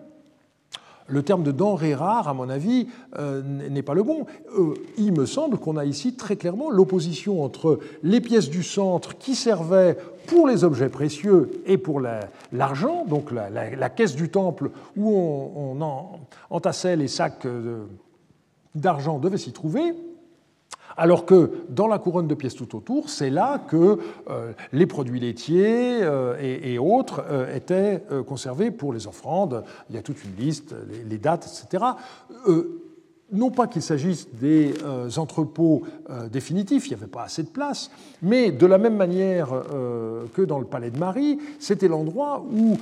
Le terme de denrées rares, à mon avis, euh, n'est pas le bon. Euh, il me semble qu'on a ici très clairement l'opposition entre les pièces du centre qui servaient pour les objets précieux et pour l'argent, donc la, caisse du temple où on, entassait les sacs d'argent devait s'y trouver, alors que dans la couronne de pièces tout autour, c'est là que euh, les produits laitiers euh, et, autres euh, étaient conservés pour les offrandes. Il y a toute une liste, les, dates, etc non pas qu'il s'agisse des euh, entrepôts euh, définitifs, il n'y avait pas assez de place, mais de la même manière euh, que dans le palais de Marie, c'était l'endroit où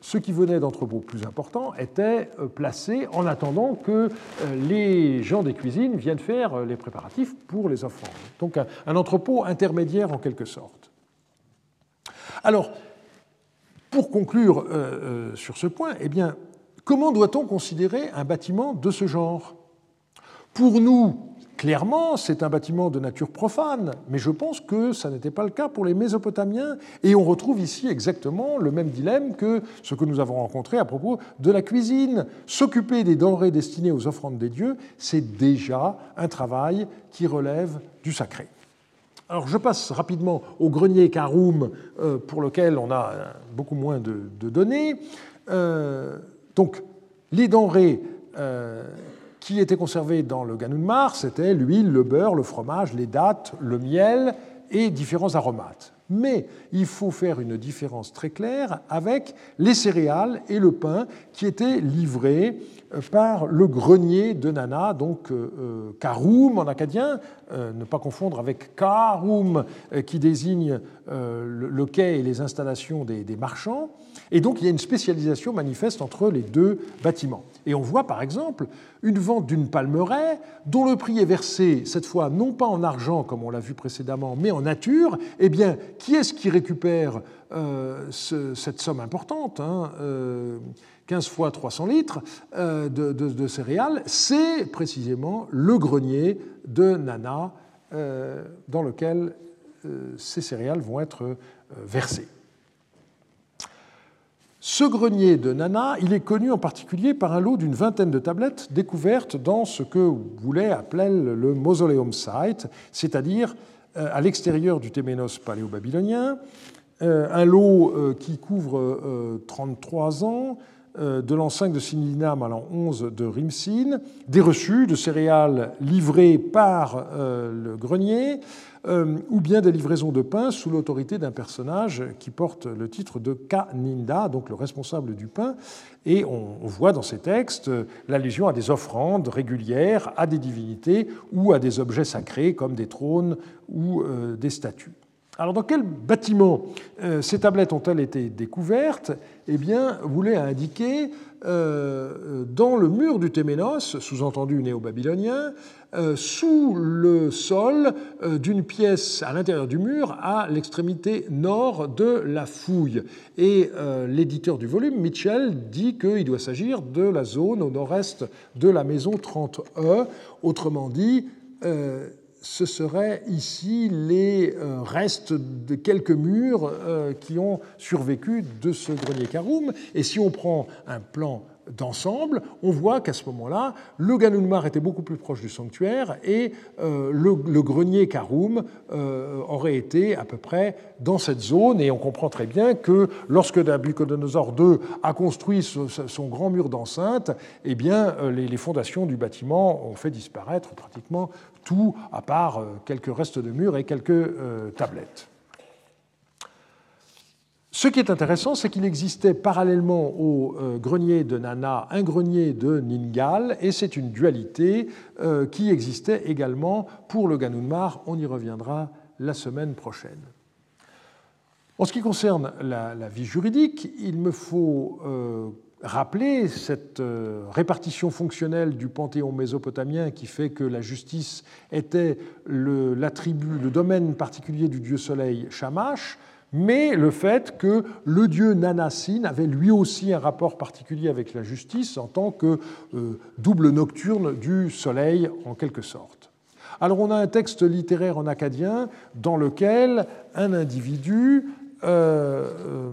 ceux qui venaient d'entrepôts plus importants étaient placés en attendant que les gens des cuisines viennent faire les préparatifs pour les offrandes. Donc un entrepôt intermédiaire en quelque sorte. Alors, pour conclure sur ce point, eh bien, Comment doit-on considérer un bâtiment de ce genre? Pour nous, clairement, c'est un bâtiment de nature profane, mais je pense que ça n'était pas le cas pour les Mésopotamiens, et on retrouve ici exactement le même dilemme que ce que nous avons rencontré à propos de la cuisine. S'occuper des denrées destinées aux offrandes des dieux, c'est déjà un travail qui relève du sacré. Alors je passe rapidement au grenier Karoum, euh, pour lequel on a beaucoup moins de, données. Euh, donc, les denrées euh, qui étaient conservées dans le Ganounmar, c'était l'huile, le beurre, le fromage, les dattes, le miel et différents aromates. Mais il faut faire une différence très claire avec les céréales et le pain qui étaient livrés euh, par le grenier de Nana, donc euh, Karoum en acadien, ne pas confondre avec Karoum qui désigne le quai et les installations des marchands. Et donc il y a une spécialisation manifeste entre les deux bâtiments. Et on voit par exemple une vente d'une palmeraie dont le prix est versé cette fois non pas en argent comme on l'a vu précédemment, mais en nature. Eh bien, qui est-ce qui récupère euh, cette somme importante 15 hein, euh, fois 300 litres euh, de, céréales, c'est précisément le grenier de Nana dans lequel ces céréales vont être versées. Ce grenier de Nana, il est connu en particulier par un lot d'une vingtaine de tablettes découvertes dans ce que Boulet appelait le Mausoleum Site, c'est-à-dire euh, à l'extérieur du Téménos paléo-babylonien, euh, un lot euh, qui couvre 33 ans, de l'an 5 de Sininam à l'an 11 de Rimsin, des reçus de céréales livrés par le grenier, euh, ou bien des livraisons de pain sous l'autorité d'un personnage qui porte le titre de Kaninda, donc le responsable du pain. Et on voit dans ces textes l'allusion à des offrandes régulières, à des divinités ou à des objets sacrés comme des trônes ou euh, des statues. Alors, dans quel bâtiment euh, ces tablettes ont-elles été découvertes? Eh bien, Boulet a indiqué euh, dans le mur du Téménos, sous-entendu néo-babylonien, euh, sous le sol d'une pièce à l'intérieur du mur à l'extrémité nord de la fouille. Et l'éditeur du volume, Mitchell, dit qu'il doit s'agir de la zone au nord-est de la maison 30E, autrement dit, ce seraient ici les euh, restes de quelques murs euh, qui ont survécu de ce grenier Karoum. Et si on prend un plan d'ensemble, on voit qu'à ce moment-là, le Ganunmar était beaucoup plus proche du sanctuaire et euh, le, grenier Karoum euh, aurait été à peu près dans cette zone. Et on comprend très bien que lorsque Nabucodonosor II a construit son, grand mur d'enceinte, eh bien, euh, les, les, fondations du bâtiment ont fait disparaître pratiquement tout, à part quelques restes de murs et quelques tablettes. Ce qui est intéressant, c'est qu'il existait parallèlement au euh, grenier de Nana un grenier de Ningal, et c'est une dualité euh, qui existait également pour le Ganunmar. On y reviendra la semaine prochaine. En ce qui concerne la, vie juridique, il me faut euh, rappeler cette répartition fonctionnelle du panthéon mésopotamien qui fait que la justice était l'attribut, le, domaine particulier du dieu soleil Shamash, mais le fait que le dieu Nanassin avait lui aussi un rapport particulier avec la justice en tant que euh, double nocturne du soleil en quelque sorte. Alors on a un texte littéraire en acadien dans lequel un individu euh, euh,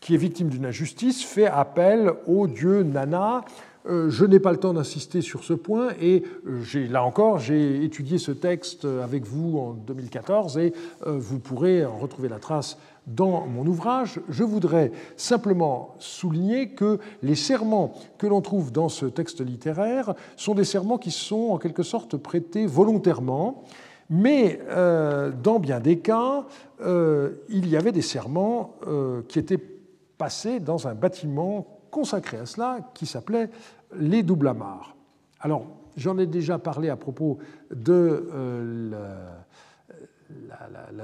qui est victime d'une injustice fait appel au dieu Nana je n'ai pas le temps d'insister sur ce point et euh, là encore, j'ai étudié ce texte avec vous en 2014 et euh, vous pourrez en retrouver la trace dans mon ouvrage. Je voudrais simplement souligner que les serments que l'on trouve dans ce texte littéraire sont des serments qui sont en quelque sorte prêtés volontairement, mais dans bien des cas, il y avait des serments qui étaient passés dans un bâtiment consacré à cela qui s'appelait les double amarres. Alors, j'en ai déjà parlé à propos de euh,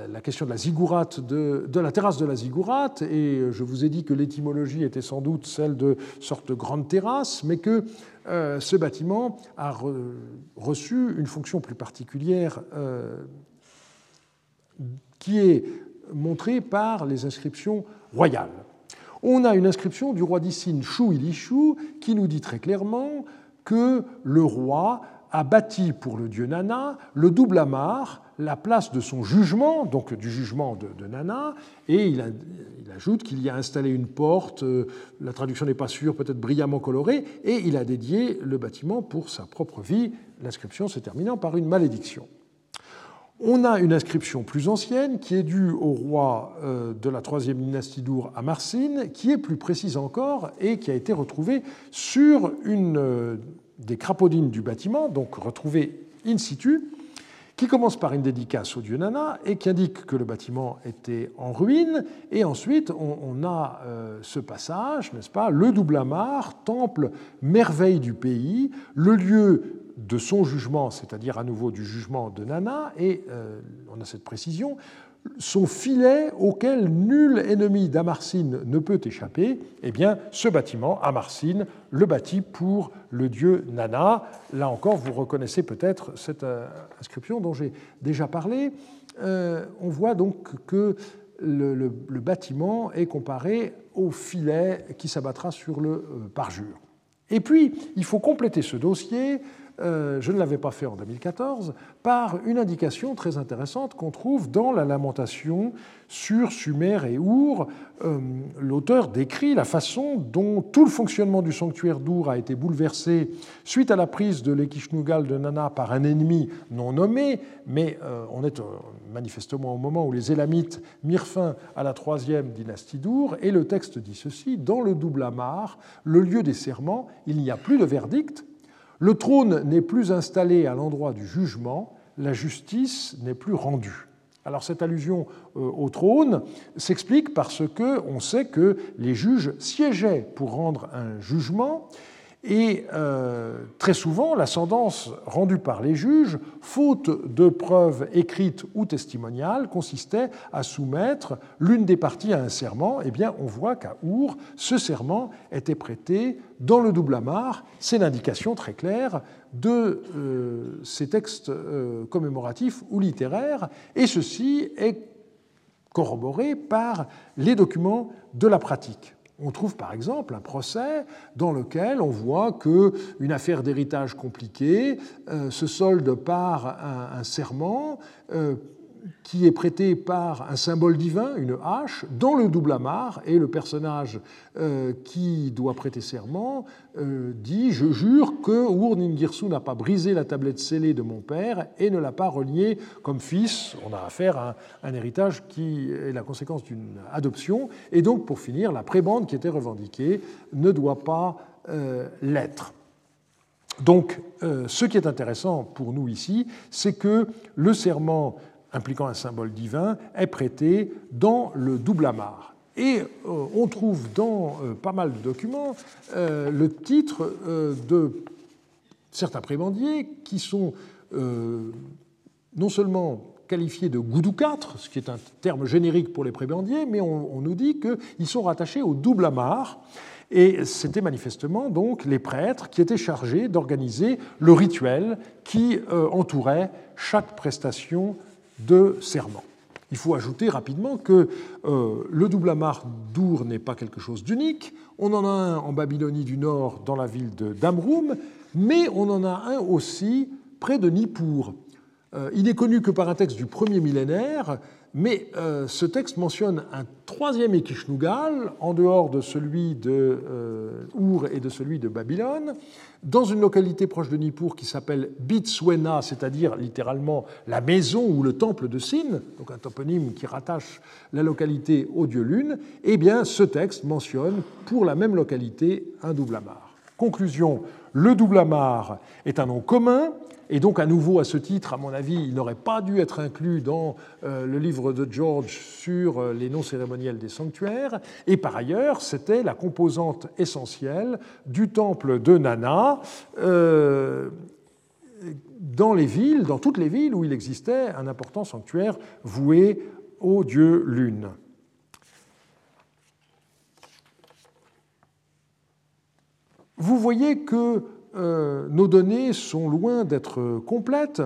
la, question de la ziggourate, de, la terrasse de la ziggourate, et je vous ai dit que l'étymologie était sans doute celle de sorte de grande terrasse, mais que euh, ce bâtiment a reçu une fonction plus particulière euh, qui est montrée par les inscriptions royales on a une inscription du roi d'Issine Shu Ilishu qui nous dit très clairement que le roi a bâti pour le dieu Nana le double amar, la place de son jugement, donc du jugement de, Nana, et il, ajoute qu'il y a installé une porte, euh, la traduction n'est pas sûre, peut-être brillamment colorée, et il a dédié le bâtiment pour sa propre vie, l'inscription se terminant par une malédiction. On a une inscription plus ancienne qui est due au roi euh, de la troisième dynastie d'Our à Marsine, qui est plus précise encore et qui a été retrouvée sur une euh, des crapaudines du bâtiment, donc retrouvée in situ, qui commence par une dédicace au dieu Nana et qui indique que le bâtiment était en ruine. Et ensuite, on, a euh, ce passage, n'est-ce pas, le double amarre, temple merveille du pays, le lieu de son jugement, c'est-à-dire à nouveau du jugement de Nana, et euh, on a cette précision, son filet auquel nul ennemi d'Amarcine ne peut échapper, eh bien, ce bâtiment, Amarcine, le bâtit pour le dieu Nana. Là encore, vous reconnaissez peut-être cette euh, inscription dont j'ai déjà parlé. Euh, on voit donc que le, bâtiment est comparé au filet qui s'abattra sur le parjure. Et puis, il faut compléter ce dossier je ne l'avais pas fait en 2014, par une indication très intéressante qu'on trouve dans la lamentation sur Sumer et Our. Euh, l'auteur décrit la façon dont tout le fonctionnement du sanctuaire d'Our a été bouleversé suite à la prise de l'Ekishnugal de Nana par un ennemi non nommé, mais euh, on est manifestement au moment où les Élamites mirent fin à la troisième dynastie d'Our, et le texte dit ceci, dans le double Amar, le lieu des serments, il n'y a plus de verdict, le trône n'est plus installé à l'endroit du jugement, la justice n'est plus rendue. Alors cette allusion euh, au trône s'explique parce que on sait que les juges siégeaient pour rendre un jugement Et euh, très souvent, la sentence rendue par les juges, faute de preuves écrites ou testimoniales, consistait à soumettre l'une des parties à un serment. Eh bien, on voit qu'à Our, ce serment était prêté dans le double amarre. C'est l'indication très claire de euh, ces textes euh, commémoratifs ou littéraires, et ceci est corroboré par les documents de la pratique. On trouve par exemple un procès dans lequel on voit qu'une affaire d'héritage compliquée euh, se solde par un, serment euh, qui est prêté par un symbole divin, une hache, dans le double amarre, et le personnage euh, qui doit prêter serment euh, dit Je jure que Ur Ningirsu n'a pas brisé la tablette scellée de mon père et ne l'a pas relié comme fils. On a affaire à un, héritage qui est la conséquence d'une adoption, et donc pour finir, la prébande qui était revendiquée ne doit pas euh, l'être. Donc, ce qui est intéressant pour nous ici, c'est que le serment impliquant un symbole divin, est prêté dans le double amarre. Et euh, on trouve dans euh, pas mal de documents euh, le titre de certains prébendiers qui sont non seulement qualifiés de goudou 4, ce qui est un terme générique pour les prébendiers, mais on, on nous dit qu'ils sont rattachés au double amarre. Et c'était manifestement donc les prêtres qui étaient chargés d'organiser le rituel qui entourait chaque prestation de serment. Il faut ajouter rapidement que euh, le double amarre d'Our n'est pas quelque chose d'unique. On en a un en Babylonie du Nord, dans la ville de Damroum, mais on en a un aussi près de Nippur. Euh, il n'est connu que par un texte du premier millénaire, mais euh, ce texte mentionne un troisième Ekishnugal, en dehors de celui de Our et de celui de Babylone, dans une localité proche de Nippur qui s'appelle Bitswena, c'est-à-dire littéralement la maison ou le temple de Sin, donc un toponyme qui rattache la localité au dieu lune, eh bien ce texte mentionne pour la même localité un double amarre. Conclusion, le double amarre est un nom commun et donc, à nouveau, à ce titre, à mon avis, il n'aurait pas dû être inclus dans euh, le livre de George sur euh, les noms cérémoniels des sanctuaires. Et par ailleurs, c'était la composante essentielle du temple de Nana. Euh, dans les villes, dans toutes les villes où il existait un important sanctuaire voué au dieu Lune. Vous voyez que euh, nos données sont loin d'être complètes,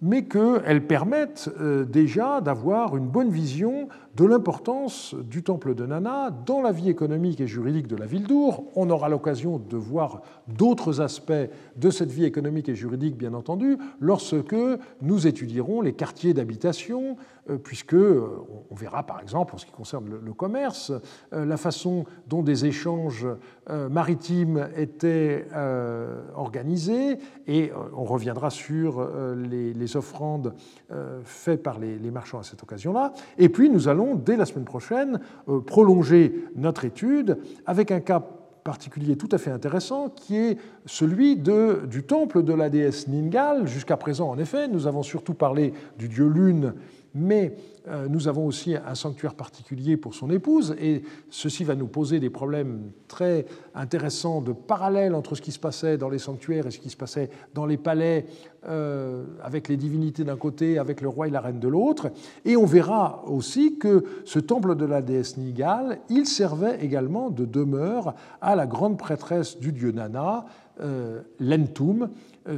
mais qu'elles permettent euh, déjà d'avoir une bonne vision de l'importance du temple de Nana dans la vie économique et juridique de la ville d'Our. On aura l'occasion de voir d'autres aspects de cette vie économique et juridique, bien entendu, lorsque nous étudierons les quartiers d'habitation, puisque euh, on verra par exemple, en ce qui concerne le commerce, euh, la façon dont des échanges maritimes étaient organisés, et on reviendra sur les offrandes faites par les marchands à cette occasion-là. Et puis nous allons dès la semaine prochaine, euh, prolonger notre étude avec un cas particulier tout à fait intéressant qui est celui de, du temple de la déesse Ningal. Jusqu'à présent, en effet, nous avons surtout parlé du dieu Lune, mais euh, nous avons aussi un sanctuaire particulier pour son épouse, et ceci va nous poser des problèmes très intéressants de parallèle entre ce qui se passait dans les sanctuaires et ce qui se passait dans les palais, euh, avec les divinités d'un côté, avec le roi et la reine de l'autre. Et on verra aussi que ce temple de la déesse Nigal, il servait également de demeure à la grande prêtresse du dieu Nana, euh, Lentum,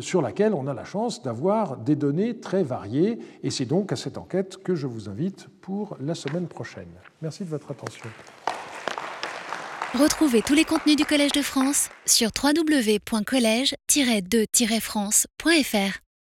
sur laquelle on a la chance d'avoir des données très variées. Et c'est donc à cette enquête que je vous invite pour la semaine prochaine. Merci de votre attention. Retrouvez tous les contenus du Collège de France sur www.colège-2-france.fr.